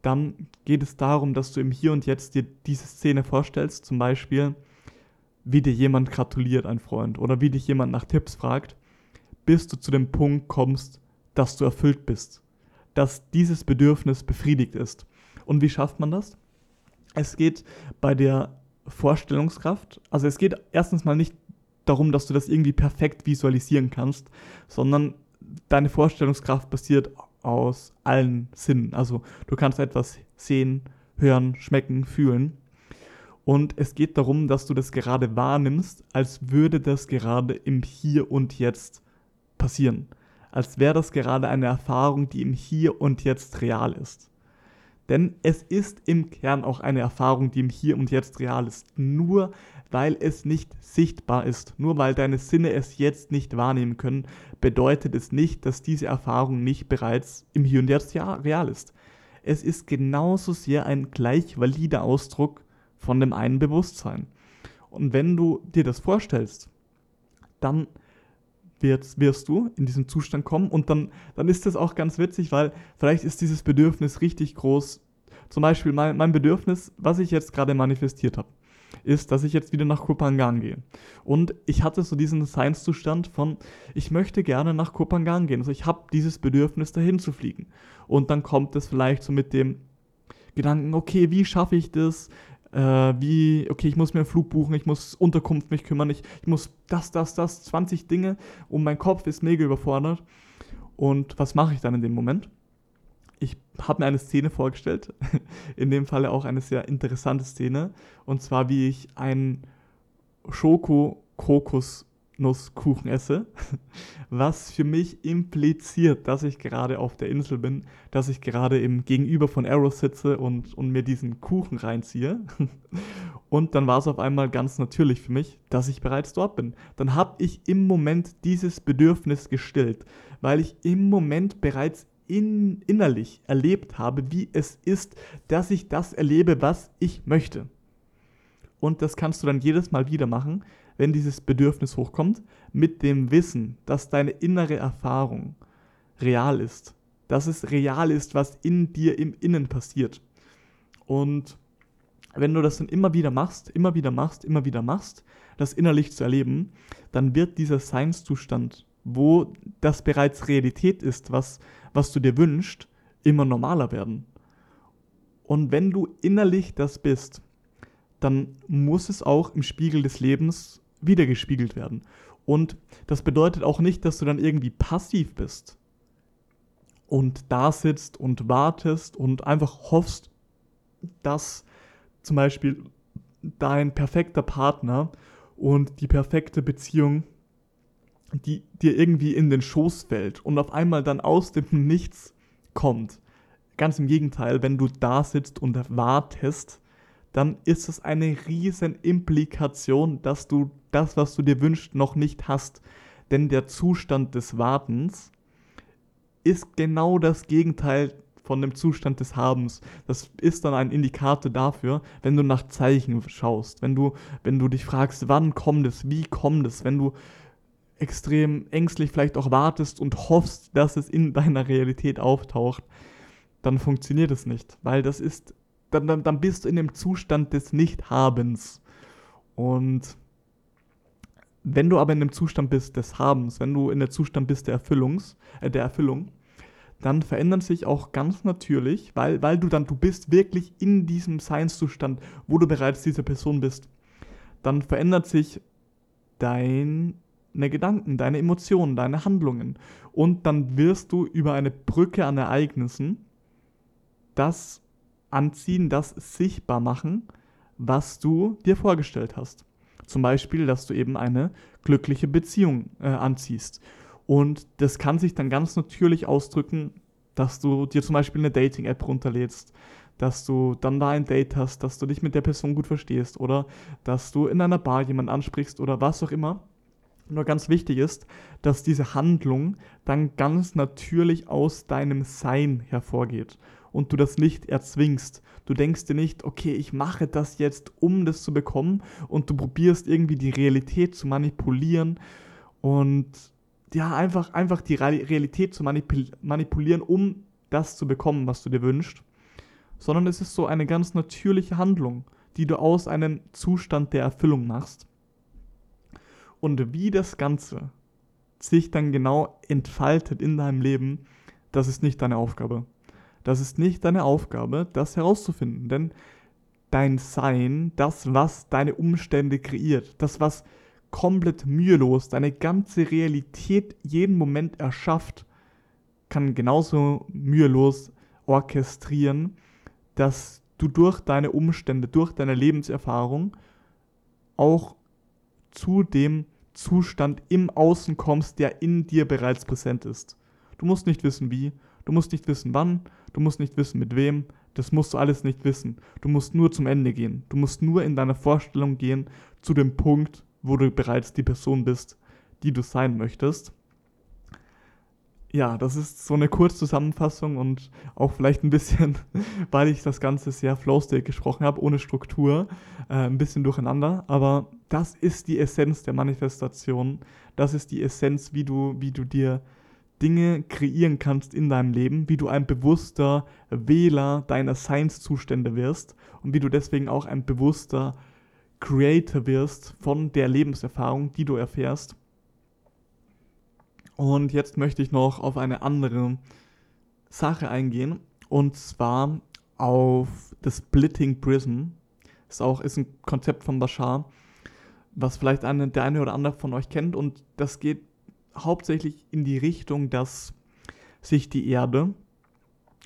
dann geht es darum, dass du im Hier und Jetzt dir diese Szene vorstellst, zum Beispiel, wie dir jemand gratuliert, ein Freund, oder wie dich jemand nach Tipps fragt. bis du zu dem Punkt kommst, dass du erfüllt bist, dass dieses Bedürfnis befriedigt ist. Und wie schafft man das? Es geht bei der Vorstellungskraft, also es geht erstens mal nicht darum, dass du das irgendwie perfekt visualisieren kannst, sondern deine Vorstellungskraft basiert aus allen Sinnen. Also du kannst etwas sehen, hören, schmecken, fühlen. Und es geht darum, dass du das gerade wahrnimmst, als würde das gerade im Hier und Jetzt passieren. Als wäre das gerade eine Erfahrung, die im Hier und Jetzt real ist. Denn es ist im Kern auch eine Erfahrung, die im Hier und Jetzt real ist. Nur weil es nicht sichtbar ist, nur weil deine Sinne es jetzt nicht wahrnehmen können, bedeutet es nicht, dass diese Erfahrung nicht bereits im Hier und Jetzt real ist. Es ist genauso sehr ein gleich valider Ausdruck von dem einen Bewusstsein. Und wenn du dir das vorstellst, dann wirst, wirst du in diesen Zustand kommen und dann, dann ist das auch ganz witzig, weil vielleicht ist dieses Bedürfnis richtig groß. Zum Beispiel mein, mein Bedürfnis, was ich jetzt gerade manifestiert habe, ist, dass ich jetzt wieder nach Kopangan gehe. Und ich hatte so diesen Seinszustand von, ich möchte gerne nach Kopangan gehen. Also ich habe dieses Bedürfnis, dahin zu fliegen. Und dann kommt es vielleicht so mit dem Gedanken, okay, wie schaffe ich das? äh, wie, okay, ich muss mir einen Flug buchen, ich muss Unterkunft mich kümmern, ich, ich muss das, das, das, 20 Dinge und mein Kopf ist mega überfordert. Und was mache ich dann in dem Moment? Habe mir eine Szene vorgestellt, [LAUGHS] in dem Falle auch eine sehr interessante Szene, und zwar wie ich einen Schoko-Kokos Nusskuchen esse, [LAUGHS] was für mich impliziert, dass ich gerade auf der Insel bin, dass ich gerade im Gegenüber von Arrow sitze und, und mir diesen Kuchen reinziehe. [LAUGHS] Und dann war es auf einmal ganz natürlich für mich, dass ich bereits dort bin. Dann habe ich im Moment dieses Bedürfnis gestillt, weil ich im Moment bereits in, innerlich erlebt habe, wie es ist, dass ich das erlebe, was ich möchte. Und das kannst du dann jedes Mal wieder machen, wenn dieses Bedürfnis hochkommt, mit dem Wissen, dass deine innere Erfahrung real ist. Dass es real ist, was in dir im Innen passiert. Und wenn du das dann immer wieder machst, immer wieder machst, immer wieder machst, das innerlich zu erleben, dann wird dieser Seinszustand, wo das bereits Realität ist, was, was du dir wünschst, immer normaler werden. Und wenn du innerlich das bist, dann muss es auch im Spiegel des Lebens wiedergespiegelt werden. Und das bedeutet auch nicht, dass du dann irgendwie passiv bist und da sitzt und wartest und einfach hoffst, dass zum Beispiel dein perfekter Partner und die perfekte Beziehung, die dir irgendwie in den Schoß fällt und auf einmal dann aus dem [LAUGHS] Nichts kommt. Ganz im Gegenteil, wenn du da sitzt und wartest, dann ist es eine riesen Implikation, dass du das, was du dir wünschst, noch nicht hast. Denn der Zustand des Wartens ist genau das Gegenteil von dem Zustand des Habens. Das ist dann ein Indikator dafür, wenn du nach Zeichen schaust, wenn du, wenn du dich fragst, wann kommt es, wie kommt es, wenn du extrem ängstlich vielleicht auch wartest und hoffst, dass es in deiner Realität auftaucht, dann funktioniert es nicht, weil das ist dann, dann, dann bist du in dem Zustand des Nichthabens. Und wenn du aber in dem Zustand bist des Habens, wenn du in der Zustand bist der, Erfüllungs, äh, der Erfüllung, dann verändern sich auch ganz natürlich, weil, weil du dann, du bist wirklich in diesem Seinszustand, wo du bereits diese Person bist, dann verändert sich deine Gedanken, deine Emotionen, deine Handlungen. Und dann wirst du über eine Brücke an Ereignissen das anziehen, das sichtbar machen, was du dir vorgestellt hast. Zum Beispiel, dass du eben eine glückliche Beziehung äh, anziehst. Und das kann sich dann ganz natürlich ausdrücken, dass du dir zum Beispiel eine Dating-App runterlädst, dass du dann da ein Date hast, dass du dich mit der Person gut verstehst oder dass du in einer Bar jemanden ansprichst oder was auch immer. Nur ganz wichtig ist, dass diese Handlung dann ganz natürlich aus deinem Sein hervorgeht und du das nicht erzwingst. Du denkst dir nicht, okay, ich mache das jetzt, um das zu bekommen und du probierst irgendwie die Realität zu manipulieren und ja, einfach, einfach die Realität zu manipul manipulieren, um das zu bekommen, was du dir wünschst, sondern es ist so eine ganz natürliche Handlung, die du aus einem Zustand der Erfüllung machst. Und wie das Ganze sich dann genau entfaltet in deinem Leben, das ist nicht deine Aufgabe. Das ist nicht deine Aufgabe, das herauszufinden, denn dein Sein, das, was deine Umstände kreiert, das, was komplett mühelos deine ganze Realität jeden Moment erschafft, kann genauso mühelos orchestrieren, dass du durch deine Umstände, durch deine Lebenserfahrung auch zu dem Zustand im Außen kommst, der in dir bereits präsent ist. Du musst nicht wissen wie, du musst nicht wissen wann, du musst nicht wissen mit wem, das musst du alles nicht wissen. Du musst nur zum Ende gehen. Du musst nur in deiner Vorstellung gehen zu dem Punkt, wo du bereits die Person bist, die du sein möchtest. Ja, das ist so eine Kurzzusammenfassung und auch vielleicht ein bisschen, [LAUGHS] weil ich das Ganze sehr flowstate gesprochen habe, ohne Struktur, äh, ein bisschen durcheinander. Aber das ist die Essenz der Manifestation. Das ist die Essenz, wie du, wie du dir Dinge kreieren kannst in deinem Leben, wie du ein bewusster Wähler deiner Seinszustände wirst und wie du deswegen auch ein bewusster Creator wirst von der Lebenserfahrung, die du erfährst. Und jetzt möchte ich noch auf eine andere Sache eingehen und zwar auf das Splitting Prism. Ist auch ist ein Konzept von Bashar, was vielleicht eine, der eine oder andere von euch kennt und das geht hauptsächlich in die Richtung, dass sich die Erde,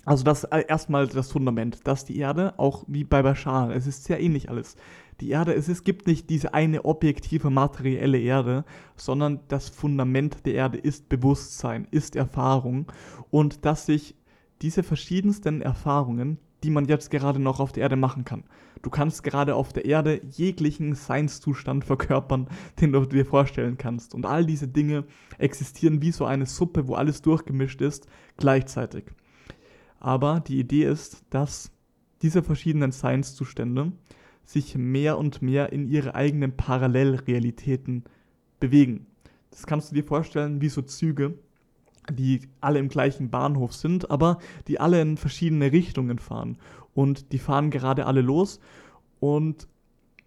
also das äh, erstmal das Fundament, dass die Erde, auch wie bei Bashar, es ist sehr ähnlich alles. Die Erde, es, es gibt nicht diese eine objektive materielle Erde, sondern das Fundament der Erde ist Bewusstsein, ist Erfahrung und dass sich diese verschiedensten Erfahrungen, die man jetzt gerade noch auf der Erde machen kann. Du kannst gerade auf der Erde jeglichen Seinszustand verkörpern, den du dir vorstellen kannst. Und all diese Dinge existieren wie so eine Suppe, wo alles durchgemischt ist, gleichzeitig. Aber die Idee ist, dass diese verschiedenen Seinszustände sich mehr und mehr in ihre eigenen Parallelrealitäten bewegen. Das kannst du dir vorstellen wie so Züge, die alle im gleichen Bahnhof sind, aber die alle in verschiedene Richtungen fahren. Und die fahren gerade alle los und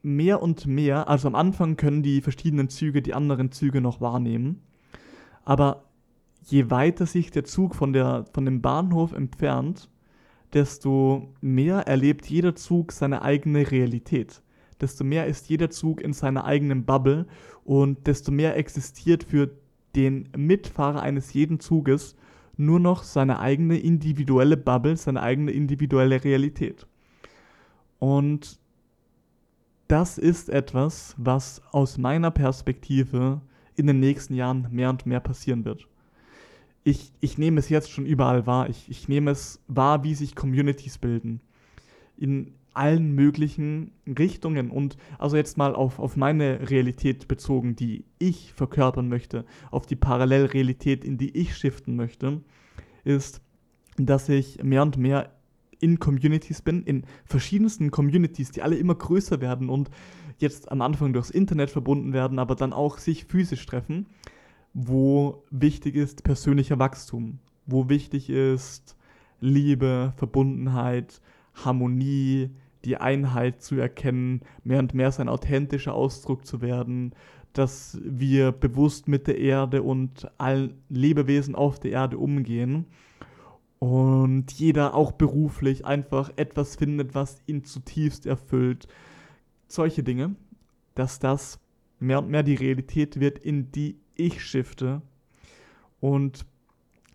mehr und mehr, also am Anfang können die verschiedenen Züge die anderen Züge noch wahrnehmen, aber je weiter sich der Zug von, der, von dem Bahnhof entfernt, desto mehr erlebt jeder Zug seine eigene Realität. Desto mehr ist jeder Zug in seiner eigenen Bubble und desto mehr existiert für den Mitfahrer eines jeden Zuges nur noch seine eigene individuelle Bubble, seine eigene individuelle Realität. Und das ist etwas, was aus meiner Perspektive in den nächsten Jahren mehr und mehr passieren wird. Ich, ich nehme es jetzt schon überall wahr. Ich, ich nehme es wahr, wie sich Communities bilden. In, allen möglichen Richtungen. Und also jetzt mal auf, auf meine Realität bezogen, die ich verkörpern möchte, auf die Parallelrealität, in die ich shiften möchte, ist, dass ich mehr und mehr in Communities bin, in verschiedensten Communities, die alle immer größer werden und jetzt am Anfang durchs Internet verbunden werden, aber dann auch sich physisch treffen, wo wichtig ist persönlicher Wachstum, wo wichtig ist Liebe, Verbundenheit, Harmonie, die Einheit zu erkennen, mehr und mehr sein authentischer Ausdruck zu werden, dass wir bewusst mit der Erde und allen Lebewesen auf der Erde umgehen und jeder auch beruflich einfach etwas findet, was ihn zutiefst erfüllt. Solche Dinge, dass das mehr und mehr die Realität wird, in die ich shifte und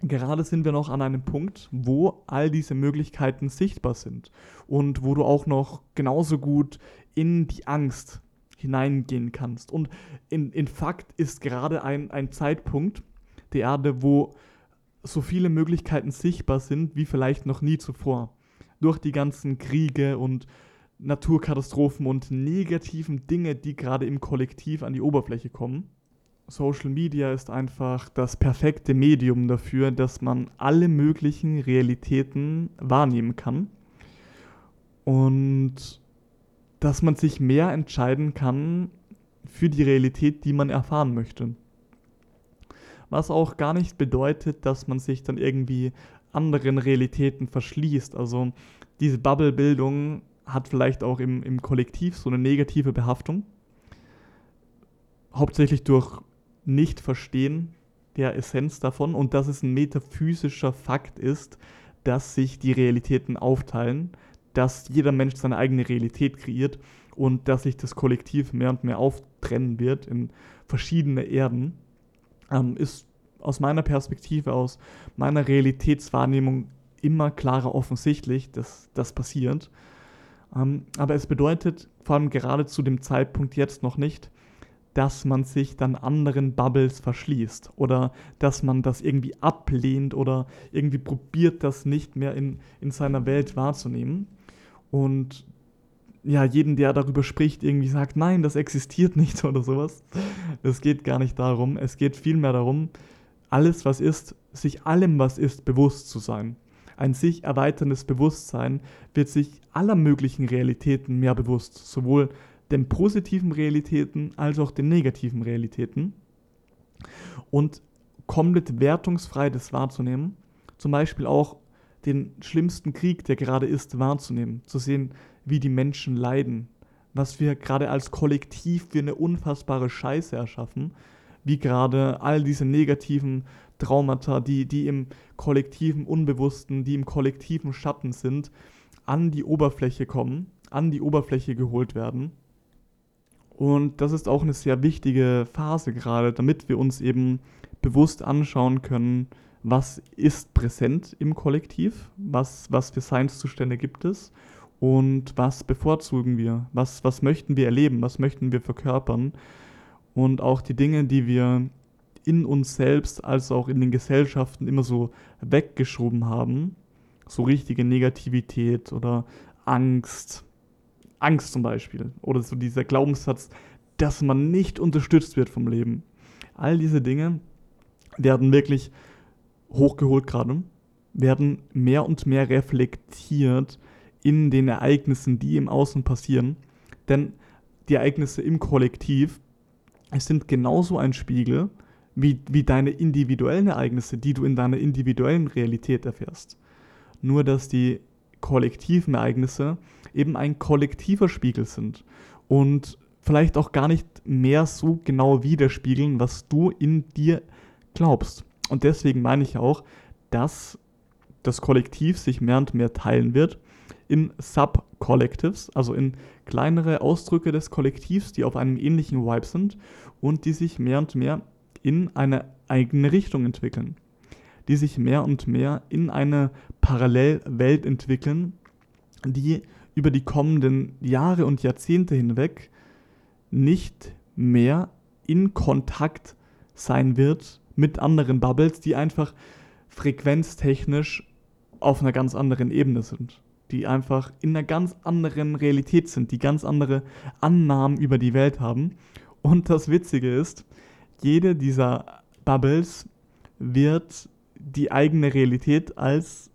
gerade sind wir noch an einem Punkt, wo all diese Möglichkeiten sichtbar sind und wo du auch noch genauso gut in die Angst hineingehen kannst. Und in, in Fakt ist gerade ein, ein Zeitpunkt der Erde, wo so viele Möglichkeiten sichtbar sind wie vielleicht noch nie zuvor. Durch die ganzen Kriege und Naturkatastrophen und negativen Dinge, die gerade im Kollektiv an die Oberfläche kommen. Social Media ist einfach das perfekte Medium dafür, dass man alle möglichen Realitäten wahrnehmen kann und dass man sich mehr entscheiden kann für die Realität, die man erfahren möchte. Was auch gar nicht bedeutet, dass man sich dann irgendwie anderen Realitäten verschließt. Also diese Bubble-Bildung hat vielleicht auch im, im Kollektiv so eine negative Behaftung. Hauptsächlich durch nicht verstehen der Essenz davon und dass es ein metaphysischer Fakt ist, dass sich die Realitäten aufteilen, dass jeder Mensch seine eigene Realität kreiert und dass sich das Kollektiv mehr und mehr auftrennen wird in verschiedene Erden, ähm, ist aus meiner Perspektive, aus meiner Realitätswahrnehmung immer klarer offensichtlich, dass das passiert. Ähm, aber es bedeutet vor allem gerade zu dem Zeitpunkt jetzt noch nicht, dass man sich dann anderen Bubbles verschließt oder dass man das irgendwie ablehnt oder irgendwie probiert, das nicht mehr in, in seiner Welt wahrzunehmen. Und ja, jeden, der darüber spricht, irgendwie sagt, nein, das existiert nicht [LAUGHS] oder sowas. Es geht gar nicht darum. Es geht vielmehr darum, alles, was ist, sich allem, was ist, bewusst zu sein. Ein sich erweiterndes Bewusstsein wird sich aller möglichen Realitäten mehr bewusst, sowohl den positiven Realitäten als auch den negativen Realitäten. Und komplett wertungsfrei das wahrzunehmen, zum Beispiel auch den schlimmsten Krieg, der gerade ist, wahrzunehmen, zu sehen, wie die Menschen leiden, was wir gerade als Kollektiv für eine unfassbare Scheiße erschaffen, wie gerade all diese negativen Traumata, die, die im kollektiven Unbewussten, die im kollektiven Schatten sind, an die Oberfläche kommen, an die Oberfläche geholt werden. Und das ist auch eine sehr wichtige Phase gerade, damit wir uns eben bewusst anschauen können, was ist präsent im Kollektiv, was, was für Seinszustände gibt es und was bevorzugen wir, was, was möchten wir erleben, was möchten wir verkörpern. Und auch die Dinge, die wir in uns selbst als auch in den Gesellschaften immer so weggeschoben haben, so richtige Negativität oder Angst, Angst zum Beispiel oder so dieser Glaubenssatz, dass man nicht unterstützt wird vom Leben. All diese Dinge werden wirklich hochgeholt gerade, werden mehr und mehr reflektiert in den Ereignissen, die im Außen passieren. Denn die Ereignisse im Kollektiv es sind genauso ein Spiegel wie, wie deine individuellen Ereignisse, die du in deiner individuellen Realität erfährst. Nur dass die kollektiven Ereignisse eben ein kollektiver Spiegel sind und vielleicht auch gar nicht mehr so genau widerspiegeln, was du in dir glaubst. Und deswegen meine ich auch, dass das Kollektiv sich mehr und mehr teilen wird in Sub-Collectives, also in kleinere Ausdrücke des Kollektivs, die auf einem ähnlichen Vibe sind und die sich mehr und mehr in eine eigene Richtung entwickeln. Die sich mehr und mehr in eine Parallelwelt entwickeln, die über die kommenden Jahre und Jahrzehnte hinweg nicht mehr in Kontakt sein wird mit anderen Bubbles, die einfach frequenztechnisch auf einer ganz anderen Ebene sind die einfach in einer ganz anderen Realität sind, die ganz andere Annahmen über die Welt haben. Und das Witzige ist, jede dieser Bubbles wird die eigene Realität als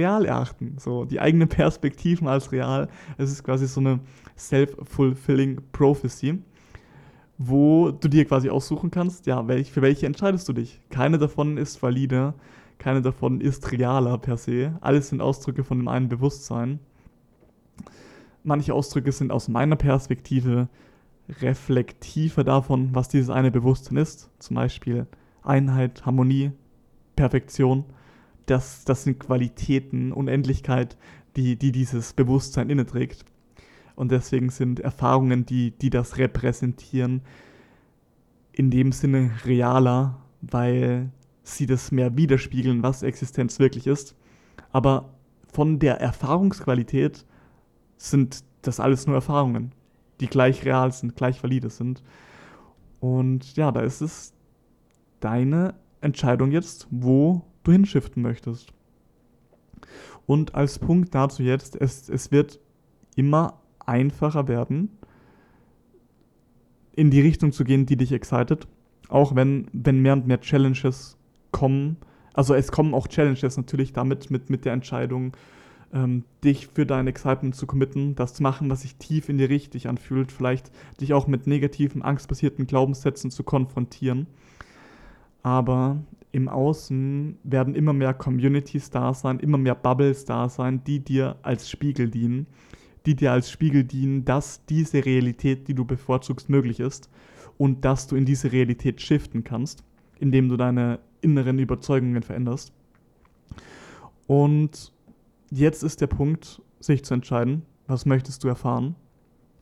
real erachten, so die eigenen [LAUGHS] Perspektiven als real. Es ist quasi so eine self-fulfilling prophecy, wo du dir quasi aussuchen kannst, ja, welch, für welche entscheidest du dich. Keine davon ist valide keine davon ist realer per se. Alles sind Ausdrücke von dem einen Bewusstsein. Manche Ausdrücke sind aus meiner Perspektive reflektiver davon, was dieses eine Bewusstsein ist. Zum Beispiel Einheit, Harmonie, Perfektion. Das, das sind Qualitäten, Unendlichkeit, die, die dieses Bewusstsein inne trägt. Und deswegen sind Erfahrungen, die, die das repräsentieren, in dem Sinne realer, weil sie das mehr widerspiegeln, was Existenz wirklich ist. Aber von der Erfahrungsqualität sind das alles nur Erfahrungen, die gleich real sind, gleich valide sind. Und ja, da ist es deine Entscheidung jetzt, wo du hinschiften möchtest. Und als Punkt dazu jetzt, es, es wird immer einfacher werden, in die Richtung zu gehen, die dich excited. Auch wenn, wenn mehr und mehr Challenges kommen, also es kommen auch Challenges natürlich damit, mit, mit der Entscheidung, ähm, dich für dein Excitement zu committen, das zu machen, was sich tief in dir richtig anfühlt, vielleicht dich auch mit negativen, angstbasierten Glaubenssätzen zu konfrontieren. Aber im Außen werden immer mehr Communities da sein, immer mehr Bubbles da sein, die dir als Spiegel dienen, die dir als Spiegel dienen, dass diese Realität, die du bevorzugst, möglich ist und dass du in diese Realität shiften kannst indem du deine inneren Überzeugungen veränderst. Und jetzt ist der Punkt, sich zu entscheiden, was möchtest du erfahren,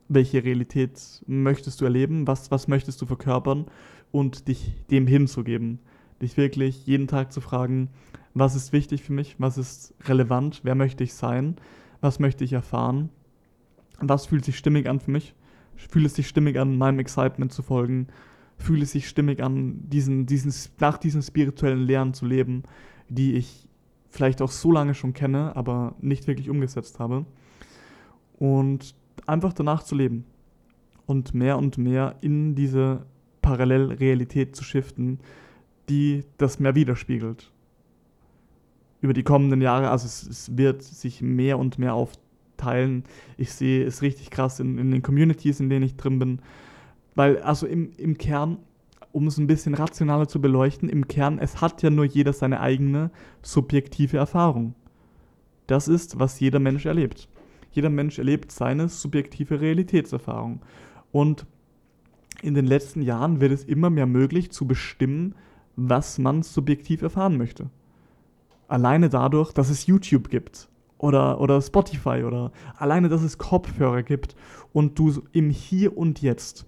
welche Realität möchtest du erleben, was, was möchtest du verkörpern und dich dem hinzugeben. Dich wirklich jeden Tag zu fragen, was ist wichtig für mich, was ist relevant, wer möchte ich sein, was möchte ich erfahren, was fühlt sich stimmig an für mich, fühlt es sich stimmig an, meinem Excitement zu folgen, fühlt es sich stimmig an, diesen, diesen, nach diesen spirituellen Lehren zu leben, die ich vielleicht auch so lange schon kenne, aber nicht wirklich umgesetzt habe. Und einfach danach zu leben und mehr und mehr in diese Parallelrealität zu shiften, die das mehr widerspiegelt. Über die kommenden Jahre, also es, es wird sich mehr und mehr aufteilen. Ich sehe es richtig krass in, in den Communities, in denen ich drin bin. Weil, also im, im Kern, um es ein bisschen rationaler zu beleuchten, im Kern, es hat ja nur jeder seine eigene subjektive Erfahrung. Das ist, was jeder Mensch erlebt. Jeder Mensch erlebt seine subjektive Realitätserfahrung. Und in den letzten Jahren wird es immer mehr möglich zu bestimmen, was man subjektiv erfahren möchte. Alleine dadurch, dass es YouTube gibt oder, oder Spotify oder alleine, dass es Kopfhörer gibt und du im Hier und Jetzt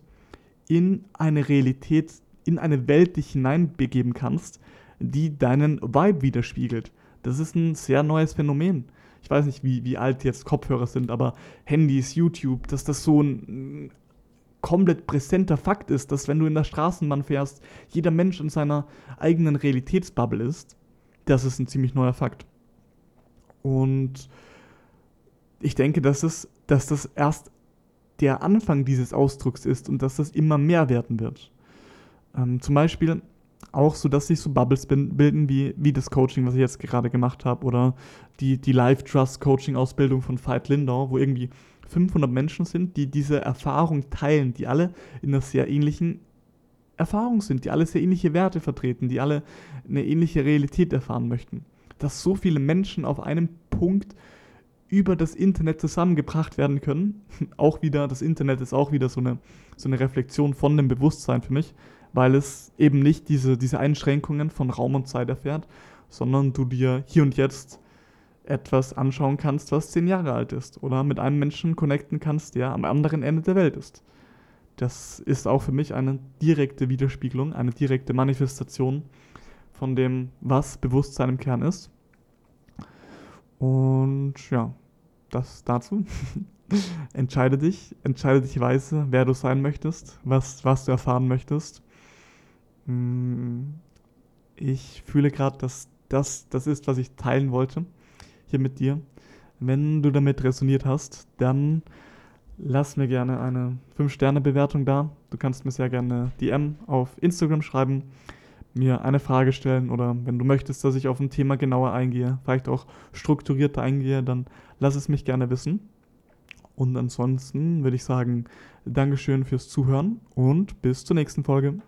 in eine Realität, in eine Welt dich hineinbegeben kannst, die deinen Vibe widerspiegelt. Das ist ein sehr neues Phänomen. Ich weiß nicht, wie, wie alt jetzt Kopfhörer sind, aber Handys, YouTube, dass das so ein komplett präsenter Fakt ist, dass wenn du in der Straßenbahn fährst, jeder Mensch in seiner eigenen Realitätsbubble ist, das ist ein ziemlich neuer Fakt. Und ich denke, dass, es, dass das erst der Anfang dieses Ausdrucks ist und dass das immer mehr werden wird. Ähm, zum Beispiel auch so, dass sich so Bubbles bilden, wie, wie das Coaching, was ich jetzt gerade gemacht habe, oder die, die Live-Trust-Coaching-Ausbildung von Veit Lindau, wo irgendwie 500 Menschen sind, die diese Erfahrung teilen, die alle in einer sehr ähnlichen Erfahrung sind, die alle sehr ähnliche Werte vertreten, die alle eine ähnliche Realität erfahren möchten. Dass so viele Menschen auf einem Punkt über das Internet zusammengebracht werden können. [LAUGHS] Auch wieder, das Internet ist auch wieder so eine, so eine Reflexion von dem Bewusstsein für mich, weil es eben nicht diese, diese Einschränkungen von Raum und Zeit erfährt, sondern du dir hier und jetzt etwas anschauen kannst, was zehn Jahre alt ist oder mit einem Menschen connecten kannst, der am anderen Ende der Welt ist. Das ist auch für mich eine direkte Widerspiegelung, eine direkte Manifestation von dem, was Bewusstsein im Kern ist. Und ja, das dazu. [LAUGHS] entscheide dich, entscheide dich weise, wer du sein möchtest, was, was du erfahren möchtest. Mm, ich fühle gerade, dass das das ist, was ich teilen wollte hier mit dir. Wenn du damit resoniert hast, dann lass mir gerne eine 5-Sterne-Bewertung da. Du kannst mir sehr gerne DM auf Instagram schreiben, mir eine Frage stellen oder wenn du möchtest, dass ich auf ein Thema genauer eingehe, vielleicht auch strukturierter eingehe, dann lass es mich gerne wissen. Und ansonsten würde ich sagen, Dankeschön fürs Zuhören und bis zur nächsten Folge.